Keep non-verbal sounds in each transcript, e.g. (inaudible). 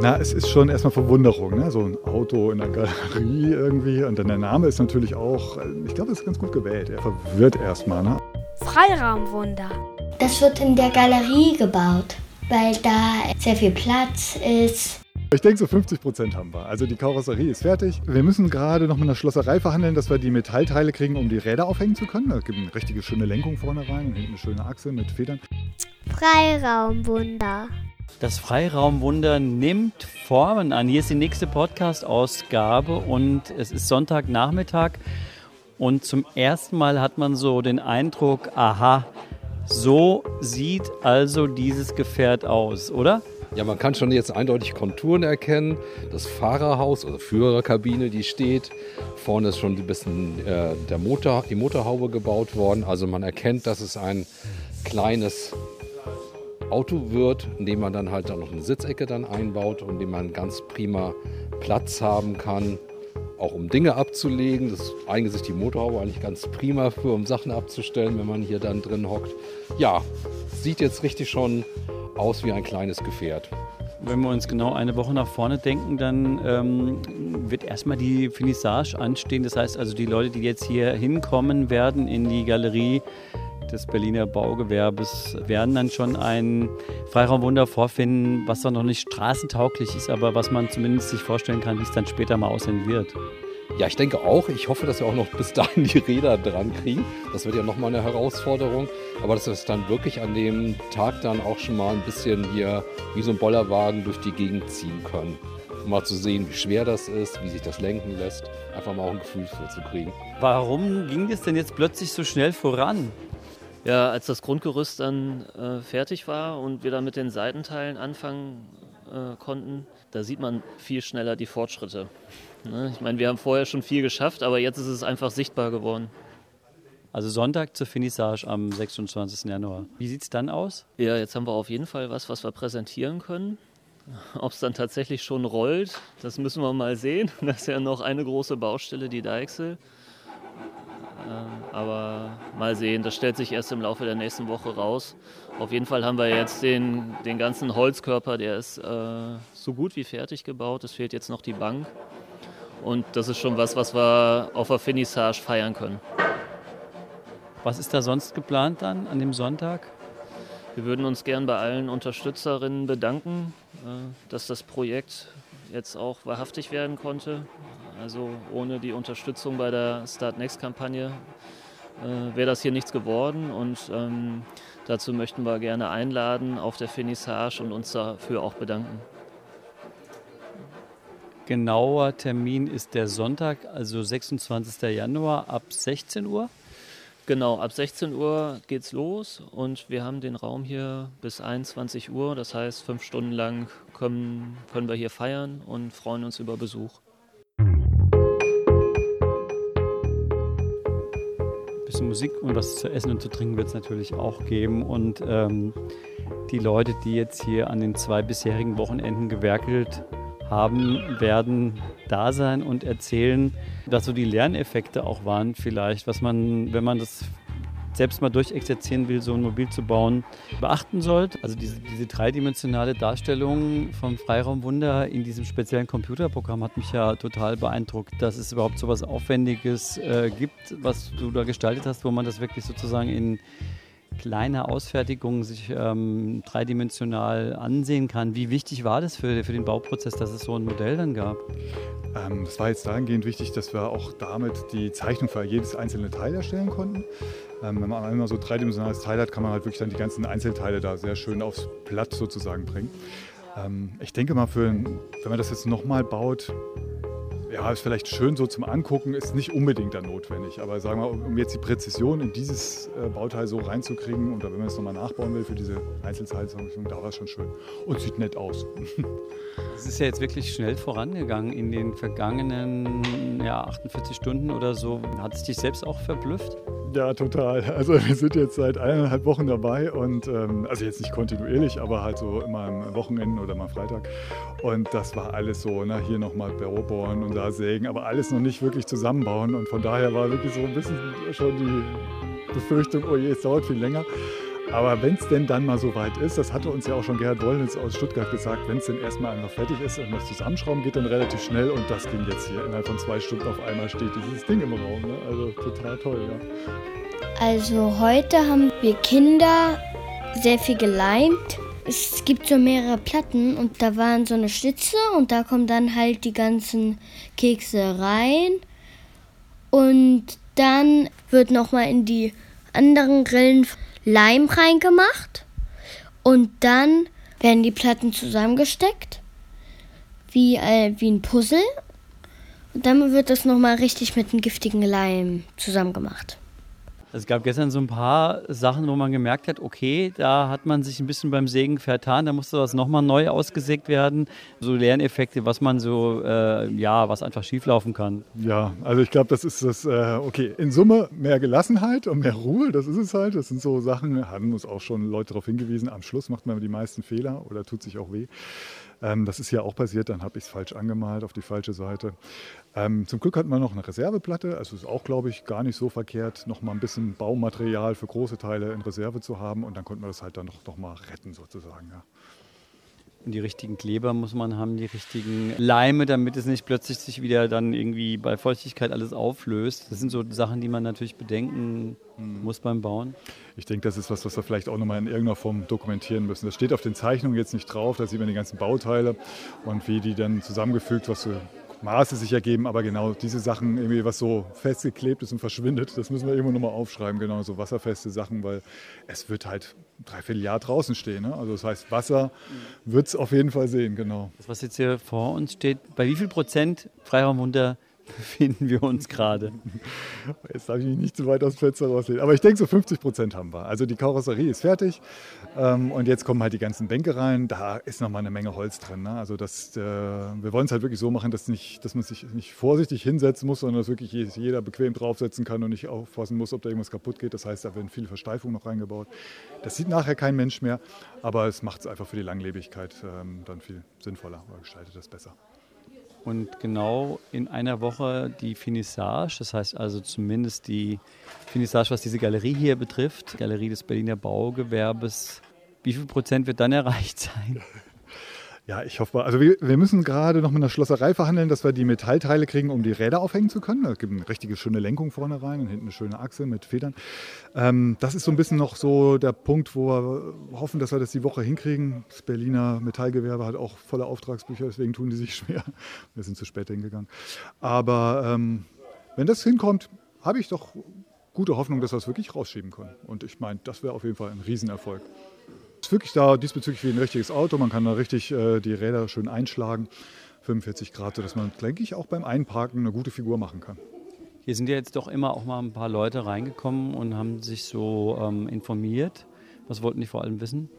Na, es ist schon erstmal Verwunderung, ne? so ein Auto in der Galerie irgendwie. Und dann der Name ist natürlich auch, ich glaube, es ist ganz gut gewählt. Er verwirrt erstmal. Ne? Freiraumwunder. Das wird in der Galerie gebaut, weil da sehr viel Platz ist. Ich denke, so 50 Prozent haben wir. Also die Karosserie ist fertig. Wir müssen gerade noch mit einer Schlosserei verhandeln, dass wir die Metallteile kriegen, um die Räder aufhängen zu können. Es gibt eine richtige schöne Lenkung vorne rein und hinten eine schöne Achse mit Federn. Freiraumwunder. Das Freiraumwunder nimmt Formen an. Hier ist die nächste Podcast-Ausgabe und es ist Sonntagnachmittag. Und zum ersten Mal hat man so den Eindruck, aha, so sieht also dieses Gefährt aus, oder? Ja, man kann schon jetzt eindeutig Konturen erkennen. Das Fahrerhaus oder Führerkabine, die steht. Vorne ist schon ein bisschen äh, der Motor, die Motorhaube gebaut worden. Also man erkennt, dass es ein kleines Auto wird, in dem man dann halt auch noch eine Sitzecke dann einbaut und in dem man ganz prima Platz haben kann, auch um Dinge abzulegen. Das eignet sich die Motorhaube eigentlich ganz prima für, um Sachen abzustellen, wenn man hier dann drin hockt. Ja, sieht jetzt richtig schon aus wie ein kleines Gefährt. Wenn wir uns genau eine Woche nach vorne denken, dann ähm, wird erstmal die Finissage anstehen. Das heißt also, die Leute, die jetzt hier hinkommen werden in die Galerie des Berliner Baugewerbes, werden dann schon ein Freiraumwunder vorfinden, was zwar noch nicht straßentauglich ist, aber was man zumindest sich vorstellen kann, wie es dann später mal aussehen wird. Ja, ich denke auch. Ich hoffe, dass wir auch noch bis dahin die Räder dran kriegen. Das wird ja nochmal eine Herausforderung. Aber dass wir es dann wirklich an dem Tag dann auch schon mal ein bisschen hier wie so ein Bollerwagen durch die Gegend ziehen können. Um mal zu sehen, wie schwer das ist, wie sich das lenken lässt. Einfach mal auch ein Gefühl für zu kriegen. Warum ging es denn jetzt plötzlich so schnell voran? Ja, als das Grundgerüst dann äh, fertig war und wir dann mit den Seitenteilen anfangen äh, konnten, da sieht man viel schneller die Fortschritte. Ne? Ich meine, wir haben vorher schon viel geschafft, aber jetzt ist es einfach sichtbar geworden. Also Sonntag zur Finissage am 26. Januar. Wie sieht es dann aus? Ja, jetzt haben wir auf jeden Fall was, was wir präsentieren können. (laughs) Ob es dann tatsächlich schon rollt, das müssen wir mal sehen. (laughs) Das ist ja noch eine große Baustelle, die Deichsel. Ähm, aber mal sehen, das stellt sich erst im Laufe der nächsten Woche raus. Auf jeden Fall haben wir jetzt den, den ganzen Holzkörper, der ist äh, so gut wie fertig gebaut. Es fehlt jetzt noch die Bank. Und das ist schon was, was wir auf der Finissage feiern können. Was ist da sonst geplant dann an dem Sonntag? Wir würden uns gern bei allen Unterstützerinnen bedanken, äh, dass das Projekt jetzt auch wahrhaftig werden konnte. Also ohne die Unterstützung bei der Start Next Kampagne äh, wäre das hier nichts geworden. Und ähm, dazu möchten wir gerne einladen auf der Finissage und uns dafür auch bedanken. Genauer Termin ist der Sonntag, also 26. Januar ab 16 Uhr. Genau, ab 16 Uhr geht's los und wir haben den Raum hier bis 21 Uhr. Das heißt, fünf Stunden lang können, können wir hier feiern und freuen uns über Besuch. Bisschen Musik und was zu essen und zu trinken wird es natürlich auch geben. Und ähm, die Leute, die jetzt hier an den zwei bisherigen Wochenenden gewerkelt haben, werden da sein und erzählen, was so die Lerneffekte auch waren vielleicht, was man, wenn man das selbst mal durchexerzieren will, so ein Mobil zu bauen, beachten sollte. Also diese, diese dreidimensionale Darstellung vom Freiraumwunder in diesem speziellen Computerprogramm hat mich ja total beeindruckt, dass es überhaupt so was Aufwendiges äh, gibt, was du da gestaltet hast, wo man das wirklich sozusagen in kleine Ausfertigung sich ähm, dreidimensional ansehen kann. Wie wichtig war das für, für den Bauprozess, dass es so ein Modell dann gab? Ähm, das war jetzt dahingehend wichtig, dass wir auch damit die Zeichnung für jedes einzelne Teil erstellen konnten. Ähm, wenn man einmal so dreidimensionales Teil hat, kann man halt wirklich dann die ganzen Einzelteile da sehr schön aufs Blatt sozusagen bringen. Ähm, ich denke mal, für, wenn man das jetzt nochmal baut, ja, ist vielleicht schön so zum Angucken, ist nicht unbedingt dann notwendig. Aber sagen wir, um jetzt die Präzision in dieses äh, Bauteil so reinzukriegen oder wenn man es nochmal nachbauen will für diese Einzelteilsammlung, da war es schon schön. Und sieht nett aus. (laughs) Es ist ja jetzt wirklich schnell vorangegangen in den vergangenen ja, 48 Stunden oder so. Hat es dich selbst auch verblüfft? Ja, total. Also wir sind jetzt seit eineinhalb Wochen dabei und ähm, also jetzt nicht kontinuierlich, aber halt so immer am Wochenende oder mal Freitag. Und das war alles so, na, hier nochmal Büro bauen und da sägen, aber alles noch nicht wirklich zusammenbauen. Und von daher war wirklich so ein bisschen schon die Befürchtung, oh je, es dauert viel länger. Aber wenn es denn dann mal so weit ist, das hatte uns ja auch schon Gerhard Wollnitz aus Stuttgart gesagt, wenn es denn erstmal einfach fertig ist und das Zusammenschrauben geht dann relativ schnell und das ging jetzt hier innerhalb von zwei Stunden auf einmal steht dieses Ding im Raum. Ne? Also total toll, ja. Also heute haben wir Kinder sehr viel geleimt. Es gibt so mehrere Platten und da waren so eine Stütze und da kommen dann halt die ganzen Kekse rein. Und dann wird nochmal in die anderen Grillen Leim reingemacht und dann werden die Platten zusammengesteckt, wie, äh, wie ein Puzzle. Und dann wird das nochmal richtig mit einem giftigen Leim zusammengemacht. Es gab gestern so ein paar Sachen, wo man gemerkt hat, okay, da hat man sich ein bisschen beim Sägen vertan, da musste das nochmal neu ausgesägt werden. So Lerneffekte, was man so, äh, ja, was einfach schieflaufen kann. Ja, also ich glaube, das ist das, äh, okay, in Summe mehr Gelassenheit und mehr Ruhe, das ist es halt. Das sind so Sachen, haben uns auch schon Leute darauf hingewiesen, am Schluss macht man die meisten Fehler oder tut sich auch weh. Ähm, das ist ja auch passiert, dann habe ich es falsch angemalt auf die falsche Seite. Ähm, zum Glück hatten wir noch eine Reserveplatte, also ist auch, glaube ich, gar nicht so verkehrt, noch mal ein bisschen Baumaterial für große Teile in Reserve zu haben und dann konnten wir das halt dann noch, noch mal retten sozusagen. Ja. Und die richtigen Kleber muss man haben, die richtigen Leime, damit es nicht plötzlich sich wieder dann irgendwie bei Feuchtigkeit alles auflöst. Das sind so Sachen, die man natürlich bedenken mhm. muss beim Bauen. Ich denke, das ist was, was wir vielleicht auch nochmal in irgendeiner Form dokumentieren müssen. Das steht auf den Zeichnungen jetzt nicht drauf, da sieht man die ganzen Bauteile und wie die dann zusammengefügt, was so Maße sich ergeben, aber genau diese Sachen, irgendwie was so festgeklebt ist und verschwindet, das müssen wir irgendwo nochmal aufschreiben, genau so wasserfeste Sachen, weil es wird halt ein Dreivierteljahr draußen stehen. Ne? Also das heißt, Wasser wird es auf jeden Fall sehen, genau. Das, was jetzt hier vor uns steht, bei wie viel Prozent Freiraum unter befinden wir uns gerade. (laughs) Jetzt darf ich mich nicht zu weit aus dem Fenster rauslehnen. Aber ich denke, so 50 Prozent haben wir. Also die Karosserie ist fertig. Ähm, und jetzt kommen halt die ganzen Bänke rein. Da ist nochmal eine Menge Holz drin. Ne? Also das, äh, wir wollen es halt wirklich so machen, dass, nicht, dass man sich nicht vorsichtig hinsetzen muss, sondern dass wirklich jeder bequem draufsetzen kann und nicht aufpassen muss, ob da irgendwas kaputt geht. Das heißt, da werden viele Versteifungen noch reingebaut. Das sieht nachher kein Mensch mehr. Aber es macht es einfach für die Langlebigkeit ähm, dann viel sinnvoller oder gestaltet das besser und genau in einer Woche die Finissage, das heißt also zumindest die Finissage, was diese Galerie hier betrifft, Galerie des Berliner Baugewerbes. Wie viel Prozent wird dann erreicht sein? Ja, ich hoffe, also wir, wir müssen gerade noch mit einer Schlosserei verhandeln, dass wir die Metallteile kriegen, um die Räder aufhängen zu können. Es gibt eine richtige schöne Lenkung vorne rein und hinten eine schöne Achse mit Federn. Ähm, das ist so ein bisschen noch so der Punkt, wo wir hoffen, dass wir das die Woche hinkriegen. Das Berliner Metallgewerbe hat auch volle Auftragsbücher, deswegen tun die sich (laughs) schwer. Wir sind zu spät hingegangen. Aber ähm, wenn das hinkommt, habe ich doch gute Hoffnung, dass wir es wirklich rausschieben können. Und ich meine, das wäre auf jeden Fall ein Riesenerfolg ist wirklich da diesbezüglich wie ein richtiges Auto. Man kann da richtig äh, die Räder schön einschlagen. 45 Grad, sodass man, denke ich, auch beim Einparken eine gute Figur machen kann. Hier sind ja jetzt doch immer auch mal ein paar Leute reingekommen und haben sich so ähm, informiert. Was wollten die vor allem wissen?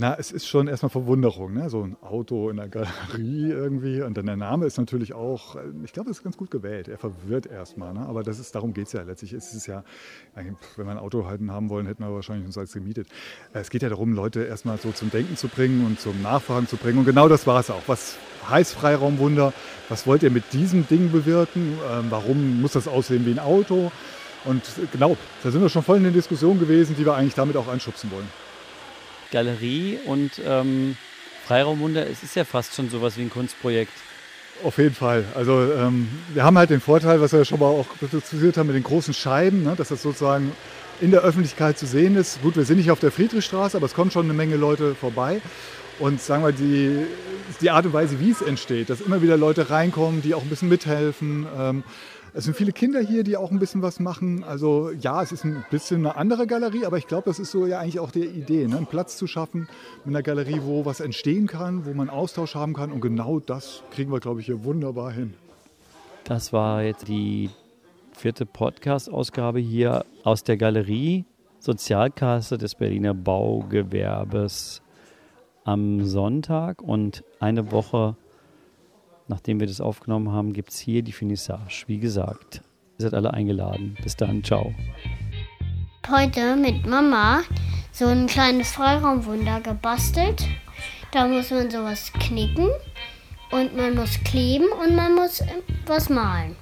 Na, es ist schon erstmal Verwunderung, ne? so ein Auto in der Galerie irgendwie. Und dann der Name ist natürlich auch, äh, ich glaube, es ist ganz gut gewählt. Er verwirrt erstmal, ne? aber das ist, darum geht es ja letztlich. Es ist ja, wenn wir ein Auto halten haben wollen, hätten wir wahrscheinlich uns als gemietet. Äh, es geht ja darum, Leute erstmal so zum Denken zu bringen und zum Nachfragen zu bringen. Und genau das war es auch. Was heißt Freiraumwunder? Was wollt ihr mit diesem Ding bewirken? Ähm, warum muss das aussehen wie ein Auto? Und genau, da sind wir schon voll in der Diskussion gewesen, die wir eigentlich damit auch anschubsen wollen. Galerie und ähm, Freiraumwunder, es ist ja fast schon sowas wie ein Kunstprojekt. Auf jeden Fall. Also ähm, wir haben halt den Vorteil, was wir schon mal auch diskutiert haben mit den großen Scheiben, ne, dass das sozusagen in der Öffentlichkeit zu sehen ist. Gut, wir sind nicht auf der Friedrichstraße, aber es kommen schon eine Menge Leute vorbei. Und sagen wir, die, die Art und Weise, wie es entsteht, dass immer wieder Leute reinkommen, die auch ein bisschen mithelfen. Ähm, es sind viele Kinder hier, die auch ein bisschen was machen. Also ja, es ist ein bisschen eine andere Galerie, aber ich glaube, das ist so ja eigentlich auch die Idee, ne? einen Platz zu schaffen mit einer Galerie, wo was entstehen kann, wo man Austausch haben kann. Und genau das kriegen wir, glaube ich, hier wunderbar hin. Das war jetzt die vierte Podcast-Ausgabe hier aus der Galerie Sozialkasse des Berliner Baugewerbes am Sonntag und eine Woche nachdem wir das aufgenommen haben, gibt es hier die Finissage. Wie gesagt, ihr seid alle eingeladen. Bis dann, ciao. Heute mit Mama so ein kleines Freiraumwunder gebastelt. Da muss man sowas knicken und man muss kleben und man muss was malen.